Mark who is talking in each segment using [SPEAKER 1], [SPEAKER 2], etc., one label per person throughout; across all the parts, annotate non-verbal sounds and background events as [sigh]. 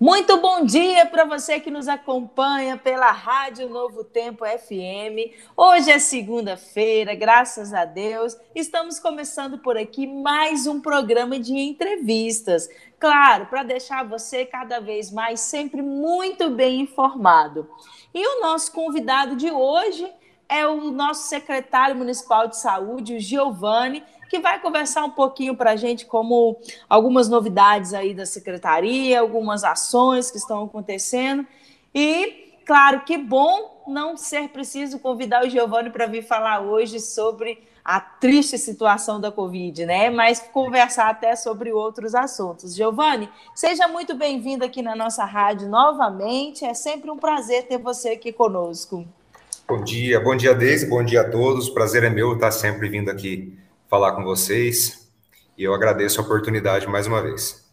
[SPEAKER 1] Muito bom dia para você que nos acompanha pela Rádio Novo Tempo FM. Hoje é segunda-feira, graças a Deus. Estamos começando por aqui mais um programa de entrevistas. Claro, para deixar você cada vez mais sempre muito bem informado. E o nosso convidado de hoje é o nosso secretário municipal de saúde, o Giovanni que vai conversar um pouquinho para a gente como algumas novidades aí da secretaria, algumas ações que estão acontecendo. E, claro, que bom não ser preciso convidar o Giovanni para vir falar hoje sobre a triste situação da Covid, né? Mas conversar até sobre outros assuntos. Giovanni, seja muito bem-vindo aqui na nossa rádio novamente. É sempre um prazer ter você aqui conosco.
[SPEAKER 2] Bom dia, bom dia, Deise, bom dia a todos. Prazer é meu estar sempre vindo aqui falar com vocês e eu agradeço a oportunidade mais uma vez.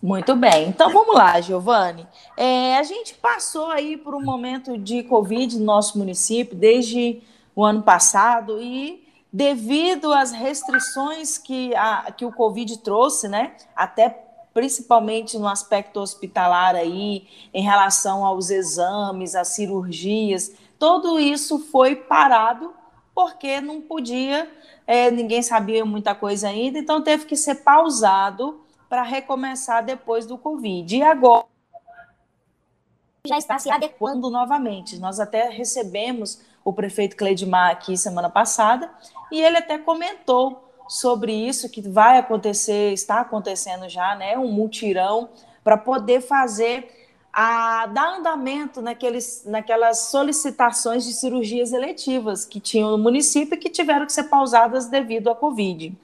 [SPEAKER 1] Muito bem, então vamos lá, Giovanni. É, a gente passou aí por um momento de Covid no nosso município desde o ano passado e devido às restrições que, a, que o Covid trouxe, né, até principalmente no aspecto hospitalar aí, em relação aos exames, às cirurgias, tudo isso foi parado porque não podia é, ninguém sabia muita coisa ainda, então teve que ser pausado para recomeçar depois do Covid. E agora já está se adequando novamente. Nós até recebemos o prefeito Cleidmar aqui semana passada e ele até comentou sobre isso que vai acontecer, está acontecendo já, né, um mutirão para poder fazer a dar andamento naqueles, naquelas solicitações de cirurgias eletivas que tinham no município e que tiveram que ser pausadas devido à Covid,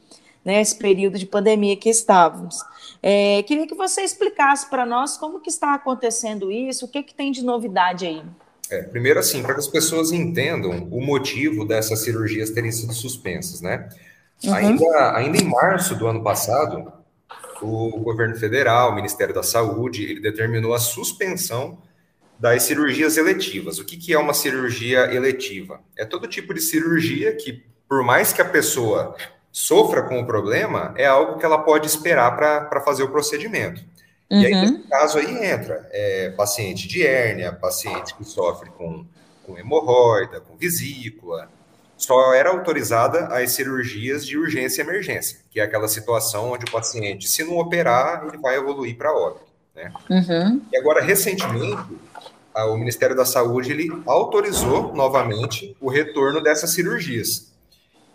[SPEAKER 1] né, esse período de pandemia que estávamos. É, queria que você explicasse para nós como que está acontecendo isso, o que, que tem de novidade aí.
[SPEAKER 2] É, primeiro, assim, para que as pessoas entendam o motivo dessas cirurgias terem sido suspensas, né? Uhum. Ainda, ainda em março do ano passado, o governo federal, o Ministério da Saúde, ele determinou a suspensão das cirurgias eletivas. O que, que é uma cirurgia eletiva? É todo tipo de cirurgia que, por mais que a pessoa sofra com o problema, é algo que ela pode esperar para fazer o procedimento. Uhum. E aí, uhum. nesse caso aí entra é, paciente de hérnia, paciente que sofre com, com hemorroida, com vesícula, só era autorizada as cirurgias de urgência e emergência, que é aquela situação onde o paciente, se não operar, ele vai evoluir para óbito. Né? Uhum. E agora, recentemente, o Ministério da Saúde ele autorizou novamente o retorno dessas cirurgias.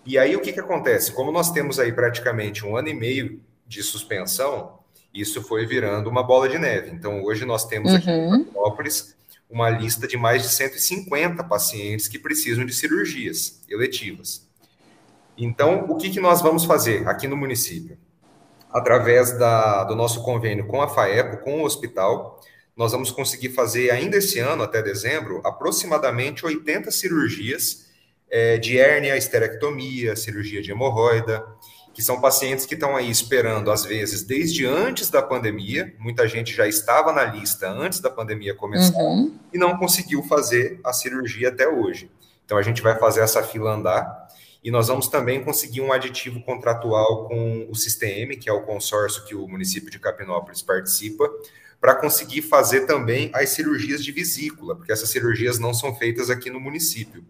[SPEAKER 2] E aí o que, que acontece? Como nós temos aí praticamente um ano e meio de suspensão, isso foi virando uma bola de neve. Então, hoje nós temos aqui uhum. em Petrópolis uma lista de mais de 150 pacientes que precisam de cirurgias eletivas. Então, o que, que nós vamos fazer aqui no município? Através da, do nosso convênio com a FAEPO, com o hospital, nós vamos conseguir fazer ainda esse ano, até dezembro, aproximadamente 80 cirurgias é, de hérnia, esterectomia, cirurgia de hemorroida, que são pacientes que estão aí esperando, às vezes, desde antes da pandemia, muita gente já estava na lista antes da pandemia começar uhum. e não conseguiu fazer a cirurgia até hoje. Então, a gente vai fazer essa fila andar e nós vamos também conseguir um aditivo contratual com o Sistem, que é o consórcio que o município de Capinópolis participa, para conseguir fazer também as cirurgias de vesícula, porque essas cirurgias não são feitas aqui no município.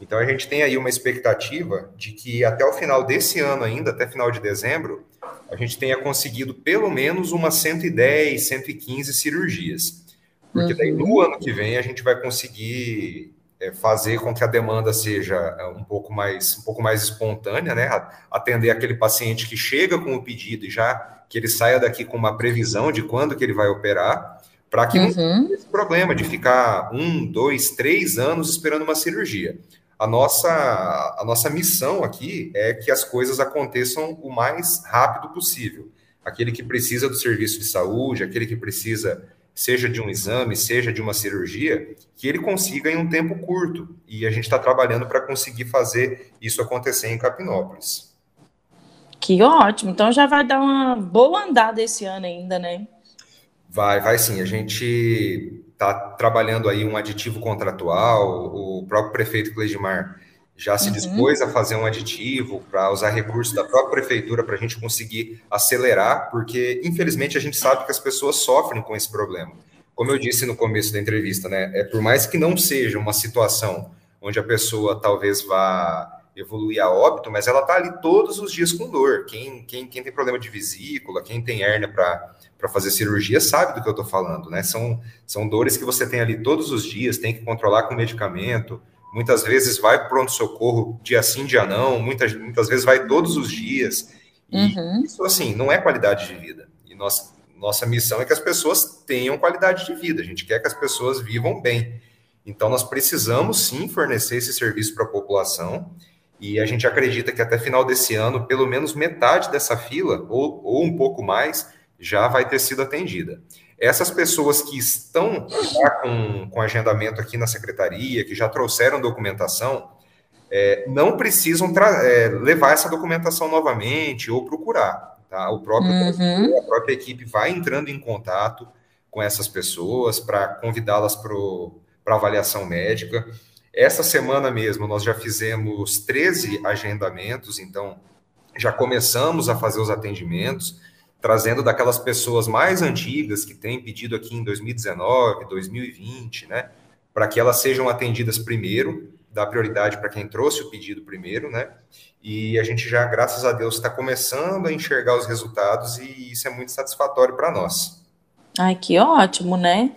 [SPEAKER 2] Então a gente tem aí uma expectativa de que até o final desse ano ainda, até final de dezembro, a gente tenha conseguido pelo menos umas 110, 115 cirurgias. Porque daí no uhum. ano que vem a gente vai conseguir é, fazer com que a demanda seja é, um pouco mais um pouco mais espontânea, né? Atender aquele paciente que chega com o pedido e já que ele saia daqui com uma previsão de quando que ele vai operar, para que uhum. não tenha esse problema de ficar um, dois, três anos esperando uma cirurgia a nossa, a nossa missão aqui é que as coisas aconteçam o mais rápido possível. Aquele que precisa do serviço de saúde, aquele que precisa, seja de um exame, seja de uma cirurgia, que ele consiga em um tempo curto. E a gente está trabalhando para conseguir fazer isso acontecer em Capinópolis.
[SPEAKER 1] Que ótimo! Então já vai dar uma boa andada esse ano ainda, né?
[SPEAKER 2] Vai, vai sim. A gente está trabalhando aí um aditivo contratual, o próprio prefeito Cleidmar já se uhum. dispôs a fazer um aditivo para usar recursos da própria prefeitura para a gente conseguir acelerar, porque infelizmente a gente sabe que as pessoas sofrem com esse problema. Como eu disse no começo da entrevista, né? É por mais que não seja uma situação onde a pessoa talvez vá evoluir a óbito, mas ela está ali todos os dias com dor. Quem, quem, quem tem problema de vesícula, quem tem hérnia para fazer cirurgia, sabe do que eu estou falando, né? São, são dores que você tem ali todos os dias, tem que controlar com medicamento. Muitas vezes vai para pronto-socorro dia sim, dia não, muitas, muitas vezes vai todos os dias. E uhum. isso, assim, não é qualidade de vida. E nós, nossa missão é que as pessoas tenham qualidade de vida. A gente quer que as pessoas vivam bem. Então, nós precisamos sim fornecer esse serviço para a população e a gente acredita que até final desse ano, pelo menos metade dessa fila, ou, ou um pouco mais, já vai ter sido atendida. Essas pessoas que estão com, com agendamento aqui na secretaria, que já trouxeram documentação, é, não precisam é, levar essa documentação novamente ou procurar. Tá? O próprio, uhum. A própria equipe vai entrando em contato com essas pessoas para convidá-las para avaliação médica. Essa semana mesmo nós já fizemos 13 agendamentos, então já começamos a fazer os atendimentos, trazendo daquelas pessoas mais antigas que têm pedido aqui em 2019, 2020, né? Para que elas sejam atendidas primeiro, dar prioridade para quem trouxe o pedido primeiro, né? E a gente já, graças a Deus, está começando a enxergar os resultados e isso é muito satisfatório para nós.
[SPEAKER 1] Ai, que ótimo, né?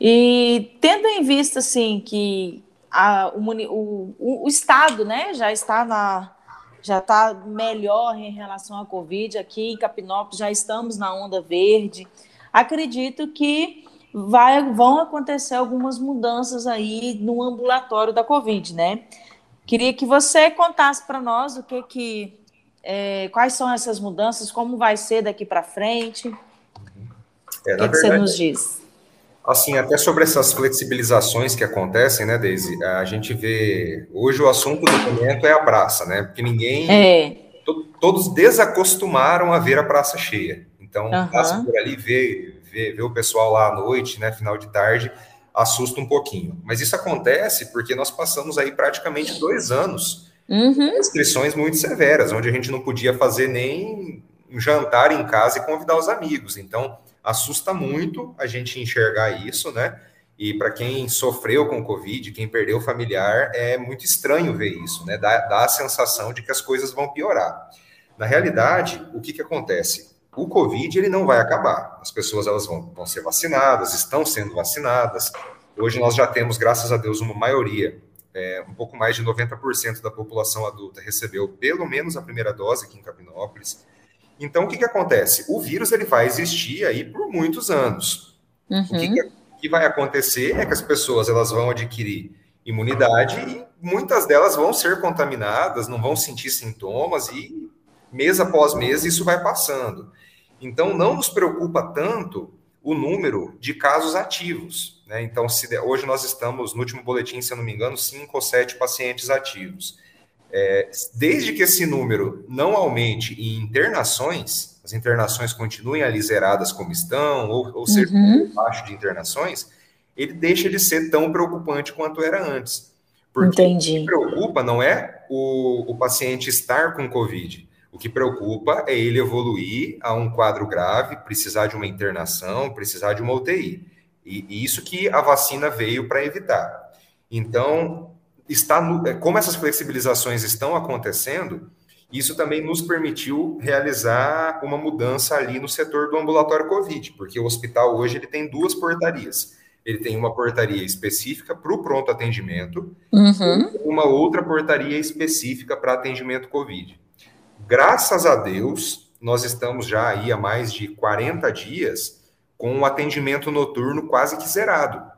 [SPEAKER 1] E tendo em vista, assim, que a, o, o, o, Estado né, já está na já está melhor em relação à Covid. Aqui em Capinópolis já estamos na onda verde. Acredito que vai, vão acontecer algumas mudanças aí no ambulatório da Covid, né? Queria que você contasse para nós o que que é, quais são essas mudanças, como vai ser daqui para frente. É, o que, que você nos diz?
[SPEAKER 2] Assim, até sobre essas flexibilizações que acontecem, né, Deise? A gente vê. Hoje o assunto do momento é a praça, né? Porque ninguém. É. To, todos desacostumaram a ver a praça cheia. Então, uhum. passa por ali, vê, vê, vê o pessoal lá à noite, né, final de tarde, assusta um pouquinho. Mas isso acontece porque nós passamos aí praticamente dois anos uhum. restrições muito severas, onde a gente não podia fazer nem um jantar em casa e convidar os amigos. Então assusta muito a gente enxergar isso, né? E para quem sofreu com Covid, quem perdeu familiar, é muito estranho ver isso, né? Dá, dá a sensação de que as coisas vão piorar. Na realidade, o que, que acontece? O Covid ele não vai acabar. As pessoas elas vão, vão ser vacinadas, estão sendo vacinadas. Hoje nós já temos, graças a Deus, uma maioria, é, um pouco mais de 90% da população adulta recebeu pelo menos a primeira dose aqui em Capinópolis. Então, o que, que acontece? O vírus ele vai existir aí por muitos anos. Uhum. O que, uhum. que, vai acontecer é que as pessoas elas vão adquirir imunidade e muitas delas vão ser contaminadas, não vão sentir sintomas e mês após mês isso vai passando. Então, não nos preocupa tanto o número de casos ativos. Né? Então, se, hoje nós estamos, no último boletim, se eu não me engano, cinco ou sete pacientes ativos. É, desde que esse número não aumente em internações, as internações continuem ali zeradas como estão, ou, ou seja, uhum. baixo de internações, ele deixa de ser tão preocupante quanto era antes. Porque Entendi. o que preocupa não é o, o paciente estar com Covid. O que preocupa é ele evoluir a um quadro grave, precisar de uma internação, precisar de uma UTI. E, e isso que a vacina veio para evitar. Então, está no, é, como essas flexibilizações estão acontecendo, isso também nos permitiu realizar uma mudança ali no setor do ambulatório COVID, porque o hospital hoje ele tem duas portarias. Ele tem uma portaria específica para o pronto atendimento uhum. e uma outra portaria específica para atendimento COVID. Graças a Deus, nós estamos já aí há mais de 40 dias com o atendimento noturno quase que zerado.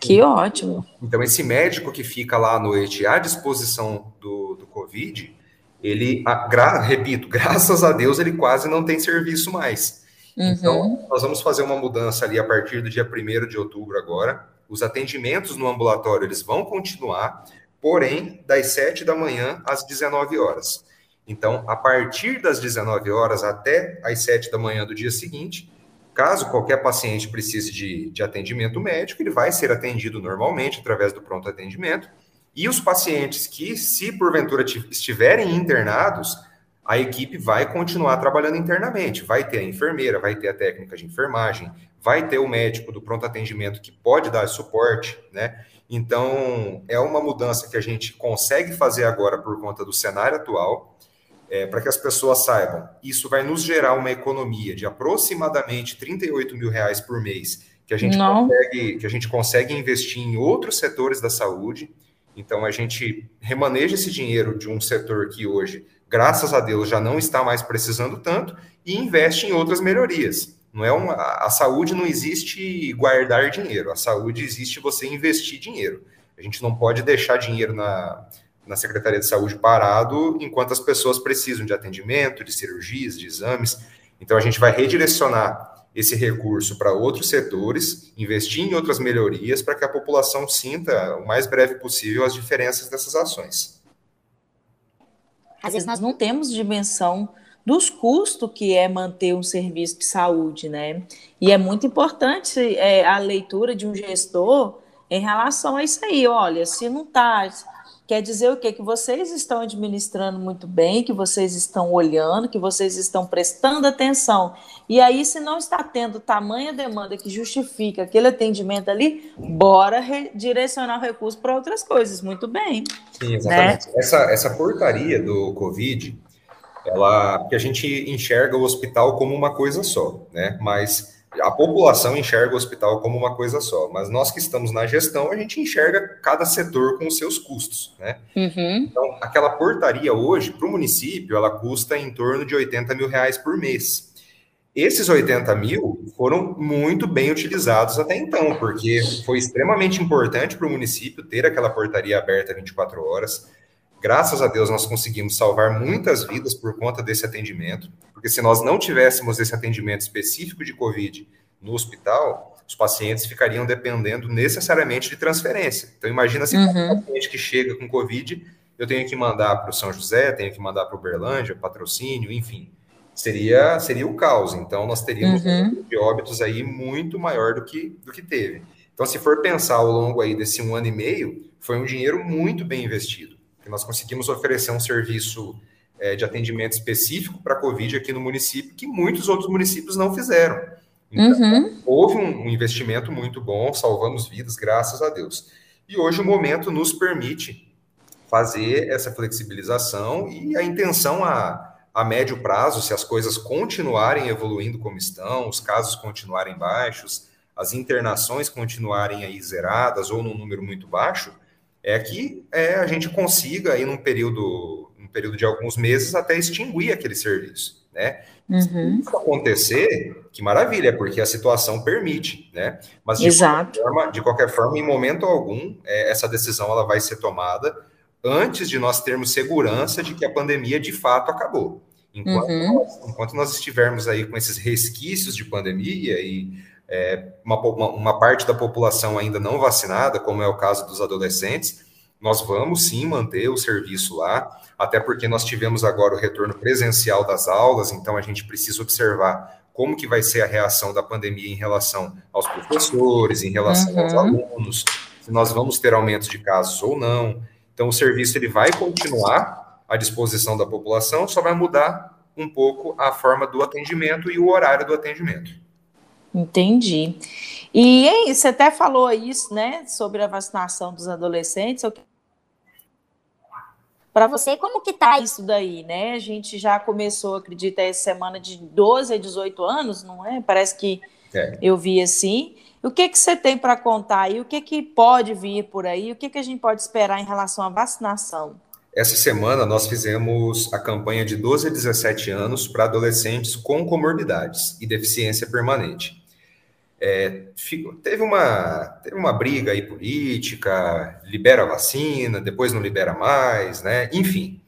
[SPEAKER 1] Que ótimo.
[SPEAKER 2] Então, esse médico que fica lá à noite à disposição do, do Covid, ele, a, gra, repito, [laughs] graças a Deus, ele quase não tem serviço mais. Uhum. Então, nós vamos fazer uma mudança ali a partir do dia 1 de outubro agora. Os atendimentos no ambulatório, eles vão continuar, porém, das 7 da manhã às 19 horas. Então, a partir das 19 horas até às 7 da manhã do dia seguinte, Caso qualquer paciente precise de, de atendimento médico, ele vai ser atendido normalmente através do pronto atendimento. E os pacientes que, se porventura estiverem internados, a equipe vai continuar trabalhando internamente. Vai ter a enfermeira, vai ter a técnica de enfermagem, vai ter o médico do pronto atendimento que pode dar suporte, né? Então, é uma mudança que a gente consegue fazer agora por conta do cenário atual, é, para que as pessoas saibam. Isso vai nos gerar uma economia de aproximadamente 38 mil reais por mês, que a gente, consegue, que a gente consegue investir em outros setores da saúde. Então, a gente remaneja esse dinheiro de um setor que hoje, graças a Deus, já não está mais precisando tanto e investe em outras melhorias. Não é uma, a saúde não existe guardar dinheiro, a saúde existe você investir dinheiro. A gente não pode deixar dinheiro na, na Secretaria de Saúde parado enquanto as pessoas precisam de atendimento, de cirurgias, de exames. Então a gente vai redirecionar esse recurso para outros setores, investir em outras melhorias para que a população sinta o mais breve possível as diferenças dessas ações.
[SPEAKER 1] Às vezes nós não temos dimensão dos custos que é manter um serviço de saúde, né? E é muito importante é, a leitura de um gestor em relação a isso aí. Olha, se não está. Quer dizer o quê? Que vocês estão administrando muito bem, que vocês estão olhando, que vocês estão prestando atenção. E aí, se não está tendo tamanha demanda que justifica aquele atendimento ali, bora direcionar o recurso para outras coisas. Muito bem.
[SPEAKER 2] Sim, exatamente. Né? Essa, essa portaria do Covid, ela, porque a gente enxerga o hospital como uma coisa só, né? Mas a população enxerga o hospital como uma coisa só, mas nós que estamos na gestão, a gente enxerga cada setor com os seus custos, né? Uhum. Então, aquela portaria hoje, para o município, ela custa em torno de 80 mil reais por mês. Esses 80 mil foram muito bem utilizados até então, porque foi extremamente importante para o município ter aquela portaria aberta 24 horas. Graças a Deus, nós conseguimos salvar muitas vidas por conta desse atendimento, porque se nós não tivéssemos esse atendimento específico de Covid no hospital, os pacientes ficariam dependendo necessariamente de transferência. Então, imagina se uhum. um paciente que chega com Covid, eu tenho que mandar para o São José, tenho que mandar para o Berlândia, patrocínio, enfim. Seria, seria o caos. Então, nós teríamos uhum. um número de óbitos aí muito maior do que, do que teve. Então, se for pensar ao longo aí desse um ano e meio, foi um dinheiro muito bem investido que nós conseguimos oferecer um serviço é, de atendimento específico para a Covid aqui no município, que muitos outros municípios não fizeram. Então, uhum. houve um, um, investimento muito bom, salvamos vidas, graças a Deus. E hoje o momento nos permite fazer essa flexibilização e a intenção a, a médio prazo, se as coisas continuarem evoluindo como estão, os casos continuarem baixos, as internações continuarem aí zeradas ou num número muito baixo, é que é, a gente consiga, aí, num período, num período de alguns meses, até extinguir aquele serviço. Né? Uhum. Se isso acontecer, que maravilha, porque a situação permite, né? Mas de, Exato. Qualquer, forma, de qualquer forma, em momento algum, é, essa decisão ela vai ser tomada antes de nós termos segurança de que a pandemia de fato acabou. Enquanto, uhum. nós, enquanto nós estivermos aí com esses resquícios de pandemia e é, uma, uma parte da população ainda não vacinada, como é o caso dos adolescentes, nós vamos sim manter o serviço lá, até porque nós tivemos agora o retorno presencial das aulas, então a gente precisa observar como que vai ser a reação da pandemia em relação aos professores, em relação uhum. aos alunos, se nós vamos ter aumentos de casos ou não. Então o serviço ele vai continuar à disposição da população, só vai mudar um pouco a forma do atendimento e o horário do atendimento.
[SPEAKER 1] Entendi. E aí, você até falou isso, né, sobre a vacinação dos adolescentes. Para você, como que tá isso daí, né? A gente já começou, acredita, essa semana de 12 a 18 anos, não é? Parece que é. eu vi assim. O que que você tem para contar aí? O que que pode vir por aí? O que que a gente pode esperar em relação à vacinação?
[SPEAKER 2] Essa semana nós fizemos a campanha de 12 a 17 anos para adolescentes com comorbidades e deficiência permanente. É, teve, uma, teve uma briga aí política, libera a vacina, depois não libera mais, né? Enfim,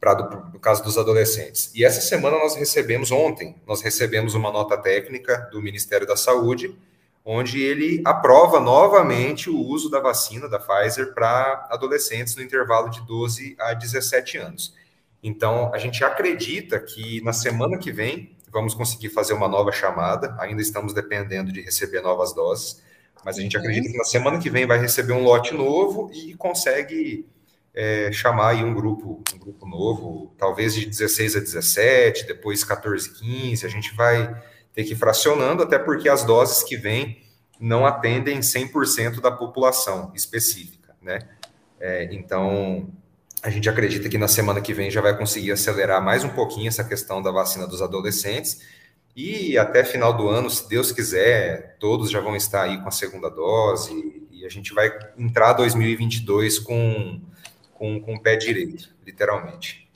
[SPEAKER 2] para no caso dos adolescentes. E essa semana nós recebemos, ontem, nós recebemos uma nota técnica do Ministério da Saúde, onde ele aprova novamente o uso da vacina da Pfizer para adolescentes no intervalo de 12 a 17 anos. Então, a gente acredita que na semana que vem vamos conseguir fazer uma nova chamada. Ainda estamos dependendo de receber novas doses, mas a gente acredita que na semana que vem vai receber um lote novo e consegue é, chamar aí um grupo, um grupo novo, talvez de 16 a 17, depois 14, 15, a gente vai ter que ir fracionando, até porque as doses que vêm não atendem 100% da população específica, né? É, então, a gente acredita que na semana que vem já vai conseguir acelerar mais um pouquinho essa questão da vacina dos adolescentes, e até final do ano, se Deus quiser, todos já vão estar aí com a segunda dose, e a gente vai entrar 2022 com, com, com o pé direito, literalmente.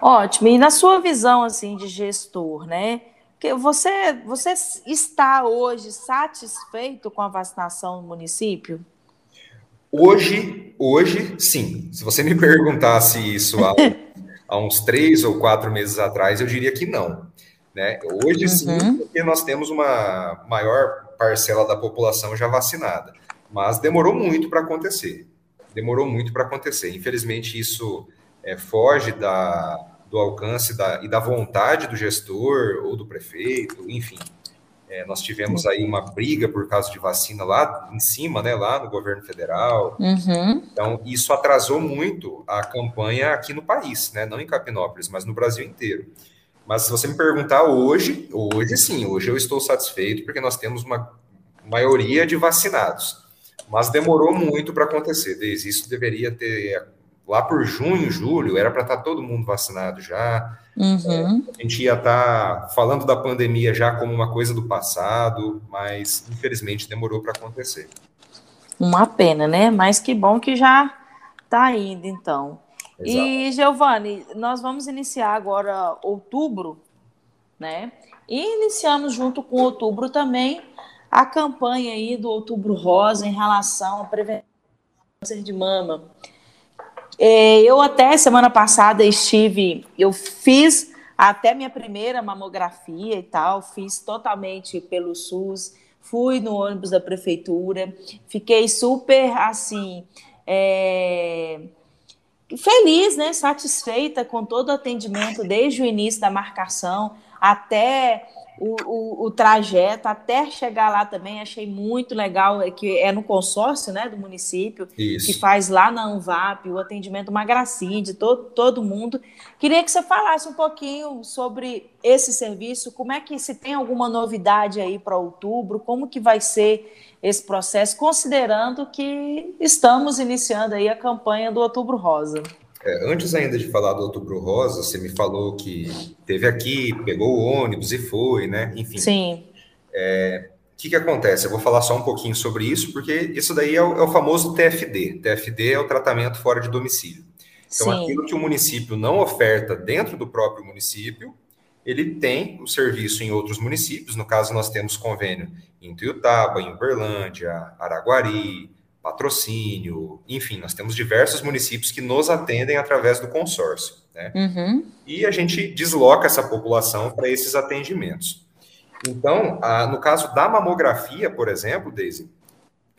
[SPEAKER 1] Ótimo. E na sua visão assim de gestor, né? Que você, você está hoje satisfeito com a vacinação no município?
[SPEAKER 2] Hoje, hoje, sim. Se você me perguntasse isso há, [laughs] há uns três ou quatro meses atrás, eu diria que não. Né? Hoje, uhum. sim, porque nós temos uma maior parcela da população já vacinada. Mas demorou muito para acontecer. Demorou muito para acontecer. Infelizmente, isso é, foge da, do alcance da, e da vontade do gestor ou do prefeito, enfim. É, nós tivemos aí uma briga por causa de vacina lá em cima, né, lá no governo federal. Uhum. Então, isso atrasou muito a campanha aqui no país, né, não em Capinópolis, mas no Brasil inteiro. Mas se você me perguntar hoje, hoje sim, hoje eu estou satisfeito porque nós temos uma maioria de vacinados. Mas demorou muito para acontecer, desde isso deveria ter lá por junho, julho, era para estar tá todo mundo vacinado já. Uhum. É, a gente ia estar tá falando da pandemia já como uma coisa do passado, mas infelizmente demorou para acontecer.
[SPEAKER 1] Uma pena, né? Mas que bom que já está indo, então. Exato. E, Giovanni, nós vamos iniciar agora outubro, né? E iniciamos junto com outubro também a campanha aí do Outubro Rosa em relação à prevenção do câncer de mama. É, eu até semana passada estive, eu fiz até minha primeira mamografia e tal, fiz totalmente pelo SUS, fui no ônibus da prefeitura, fiquei super assim é, feliz, né, satisfeita com todo o atendimento desde o início da marcação até o, o, o, trajeto até chegar lá também, achei muito legal, é que é no consórcio né, do município, Isso. que faz lá na Anvap, o atendimento, uma gracinha de todo, todo mundo. Queria que você falasse um pouquinho sobre esse serviço, como é que se tem alguma novidade aí para outubro, como que vai ser esse processo, considerando que estamos iniciando aí a campanha do Outubro Rosa.
[SPEAKER 2] É, antes ainda de falar do Outubro Rosa, você me falou que teve aqui, pegou o ônibus e foi, né? Enfim. Sim. É, o que, que acontece? Eu vou falar só um pouquinho sobre isso, porque isso daí é o, é o famoso TFD. TFD é o tratamento fora de domicílio. Então, Sim. aquilo que o município não oferta dentro do próprio município, ele tem o serviço em outros municípios. No caso, nós temos convênio em Tuiutaba, em Uberlândia, Araguari, patrocínio, enfim, nós temos diversos municípios que nos atendem através do consórcio, né? Uhum. E a gente desloca essa população para esses atendimentos. Então, a, no caso da mamografia, por exemplo, Daisy,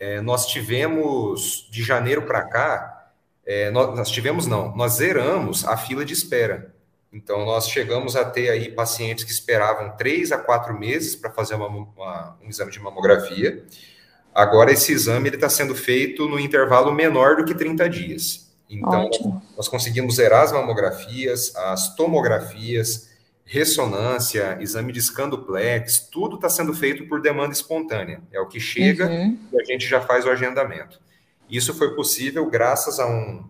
[SPEAKER 2] é, nós tivemos de janeiro para cá, é, nós, nós, tivemos não, nós zeramos a fila de espera. Então, nós chegamos a ter aí pacientes que esperavam três a quatro meses para fazer uma, uma, um exame de mamografia. Agora, esse exame está sendo feito no intervalo menor do que 30 dias. Então, Ótimo. nós conseguimos zerar as mamografias, as tomografias, ressonância, exame de escandoplex, tudo está sendo feito por demanda espontânea. É o que chega uhum. e a gente já faz o agendamento. Isso foi possível graças a um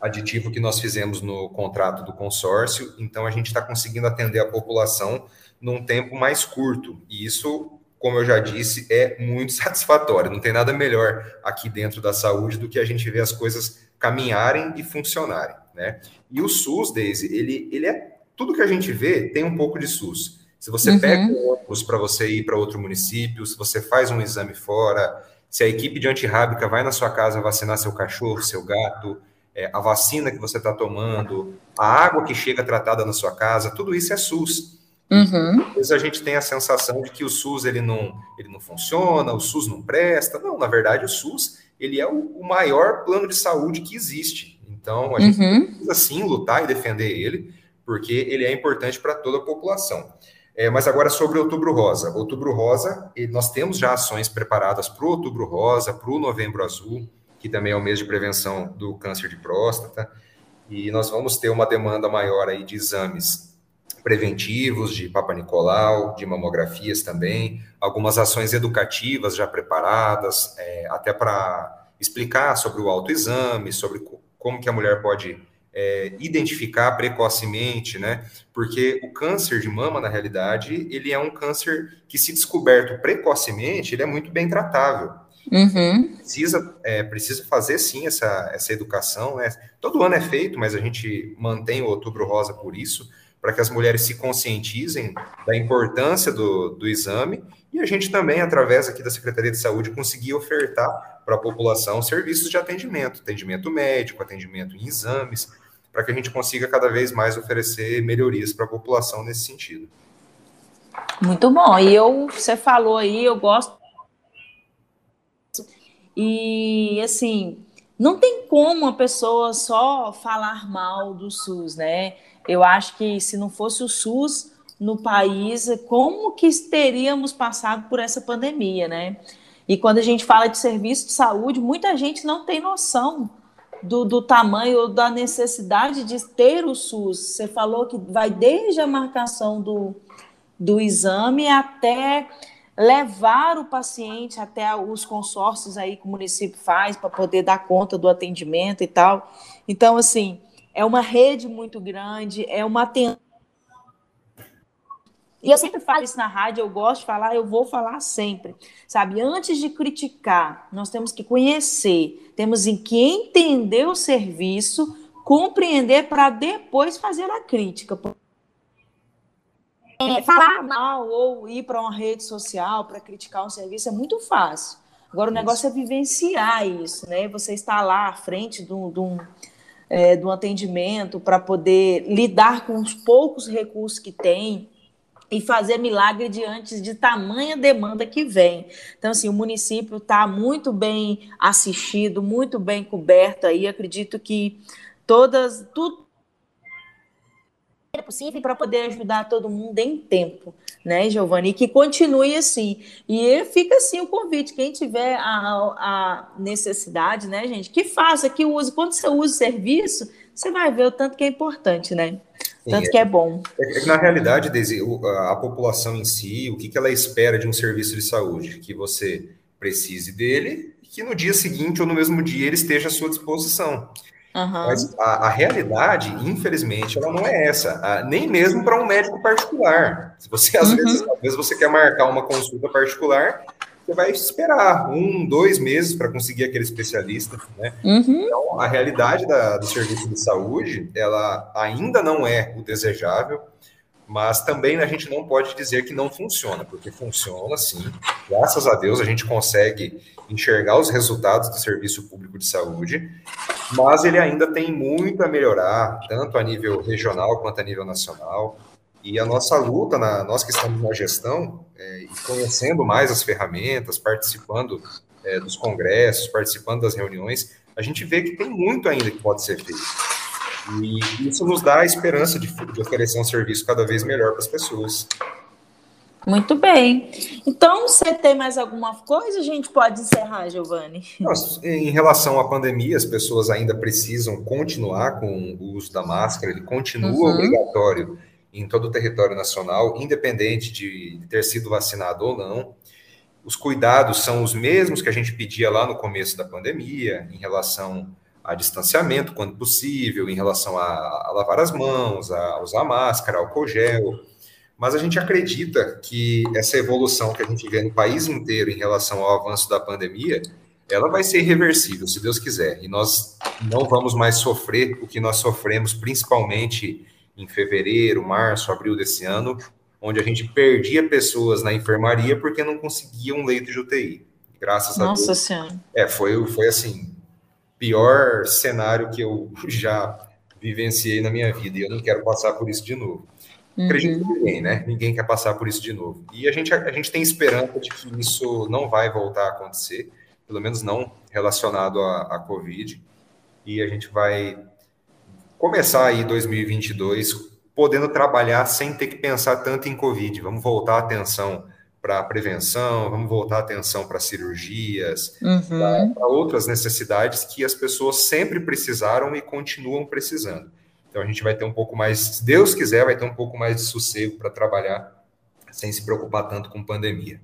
[SPEAKER 2] aditivo que nós fizemos no contrato do consórcio, então a gente está conseguindo atender a população num tempo mais curto. E isso como eu já disse, é muito [laughs] satisfatório. Não tem nada melhor aqui dentro da saúde do que a gente ver as coisas caminharem e funcionarem, né? E o SUS, Daisy, ele, ele é tudo que a gente vê tem um pouco de SUS. Se você uhum. pega um ônibus para você ir para outro município, se você faz um exame fora, se a equipe de antirrábica vai na sua casa vacinar seu cachorro, seu gato, é, a vacina que você está tomando, a água que chega tratada na sua casa, tudo isso é SUS. Uhum. Às vezes a gente tem a sensação de que o SUS ele não, ele não funciona, o SUS não presta. Não, na verdade, o SUS ele é o, o maior plano de saúde que existe. Então, a gente uhum. precisa sim lutar e defender ele, porque ele é importante para toda a população. É, mas agora sobre Outubro Rosa. Outubro Rosa, nós temos já ações preparadas para o Outubro Rosa, para o Novembro Azul. que também é o mês de prevenção do câncer de próstata, e nós vamos ter uma demanda maior aí de exames preventivos, de Papa Nicolau, de mamografias também, algumas ações educativas já preparadas, é, até para explicar sobre o autoexame, sobre como que a mulher pode é, identificar precocemente, né? Porque o câncer de mama, na realidade, ele é um câncer que, se descoberto precocemente, ele é muito bem tratável. Uhum. Precisa, é, precisa fazer sim essa, essa educação, né? Todo ano é feito, mas a gente mantém o Outubro Rosa por isso, para que as mulheres se conscientizem da importância do, do exame e a gente também, através aqui da Secretaria de Saúde, conseguir ofertar para a população serviços de atendimento, atendimento médico, atendimento em exames, para que a gente consiga cada vez mais oferecer melhorias para a população nesse sentido.
[SPEAKER 1] Muito bom. E eu, você falou aí, eu gosto. E assim, não tem como a pessoa só falar mal do SUS, né? Eu acho que se não fosse o SUS no país, como que teríamos passado por essa pandemia, né? E quando a gente fala de serviço de saúde, muita gente não tem noção do, do tamanho ou da necessidade de ter o SUS. Você falou que vai desde a marcação do, do exame até levar o paciente até os consórcios aí que o município faz para poder dar conta do atendimento e tal. Então, assim, é uma rede muito grande, é uma atenção e eu sempre falo isso na rádio, eu gosto de falar, eu vou falar sempre. Sabe, antes de criticar, nós temos que conhecer, temos que entender o serviço, compreender para depois fazer a crítica. É, falar mal ou ir para uma rede social para criticar um serviço é muito fácil. Agora, o negócio é vivenciar isso, né? Você está lá à frente de um, de um, é, um atendimento para poder lidar com os poucos recursos que tem, e fazer milagre diante de tamanha demanda que vem. Então, assim, o município está muito bem assistido, muito bem coberto aí. Acredito que todas, tudo possível para poder ajudar todo mundo em tempo, né, Giovanni? E que continue assim. E fica assim o convite, quem tiver a, a necessidade, né, gente, que faça, que use. Quando você usa o serviço, você vai ver o tanto que é importante, né? Tanto Sim, que é bom.
[SPEAKER 2] É, é, na realidade, Desi, a população em si, o que, ela espera de um serviço de saúde? Que você precise dele e que no dia seguinte ou no mesmo dia ele esteja à sua disposição. Uhum. Mas a, a, realidade, infelizmente, ela não é essa. nem mesmo para um médico particular. Se você, às, uhum. vezes, às vezes, você quer marcar uma consulta particular, você vai esperar um, dois meses para conseguir aquele especialista, né? Uhum. Então, a realidade da, do serviço de saúde, ela ainda não é o desejável, mas também a gente não pode dizer que não funciona, porque funciona sim. Graças a Deus a gente consegue enxergar os resultados do serviço público de saúde, mas ele ainda tem muito a melhorar, tanto a nível regional quanto a nível nacional. E a nossa luta, na, nós que estamos na gestão, é, conhecendo mais as ferramentas, participando é, dos congressos, participando das reuniões, a gente vê que tem muito ainda que pode ser feito. E isso nos dá a esperança de, de oferecer um serviço cada vez melhor para as pessoas.
[SPEAKER 1] Muito bem. Então, você tem mais alguma coisa? A gente pode encerrar, Giovanni.
[SPEAKER 2] em relação à pandemia, as pessoas ainda precisam continuar com o uso da máscara, ele continua uhum. obrigatório em todo o território nacional, independente de ter sido vacinado ou não. Os cuidados são os mesmos que a gente pedia lá no começo da pandemia, em relação a distanciamento, quando possível, em relação a, a lavar as mãos, a usar máscara, álcool gel. Mas a gente acredita que essa evolução que a gente vê no país inteiro em relação ao avanço da pandemia, ela vai ser irreversível, se Deus quiser. E nós não vamos mais sofrer o que nós sofremos, principalmente em fevereiro, março, abril desse ano, onde a gente perdia pessoas na enfermaria porque não conseguia um leito de UTI. Graças
[SPEAKER 1] Nossa
[SPEAKER 2] a Deus.
[SPEAKER 1] Nossa Senhora.
[SPEAKER 2] É, foi, foi assim, pior cenário que eu já vivenciei na minha vida e eu não quero passar por isso de novo. Uhum. Acredito que ninguém, né? Ninguém quer passar por isso de novo. E a gente, a, a gente tem esperança de que isso não vai voltar a acontecer, pelo menos não relacionado à, à Covid. E a gente vai começar aí 2022 podendo trabalhar sem ter que pensar tanto em Covid. Vamos voltar a atenção para prevenção, vamos voltar a atenção para cirurgias, uhum. para outras necessidades que as pessoas sempre precisaram e continuam precisando. Então a gente vai ter um pouco mais, se Deus quiser, vai ter um pouco mais de sossego para trabalhar sem se preocupar tanto com pandemia.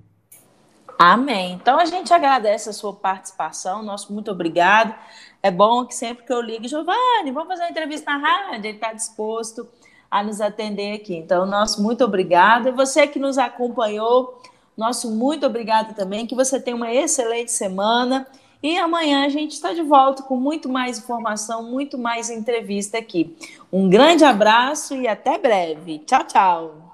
[SPEAKER 1] Amém. Então a gente agradece a sua participação, nosso muito obrigado. É bom que sempre que eu ligo, Giovanni, vamos fazer uma entrevista na rádio, ele está disposto a nos atender aqui. Então, nosso muito obrigado. E você que nos acompanhou, nosso muito obrigado também. Que você tenha uma excelente semana. E amanhã a gente está de volta com muito mais informação, muito mais entrevista aqui. Um grande abraço e até breve. Tchau, tchau.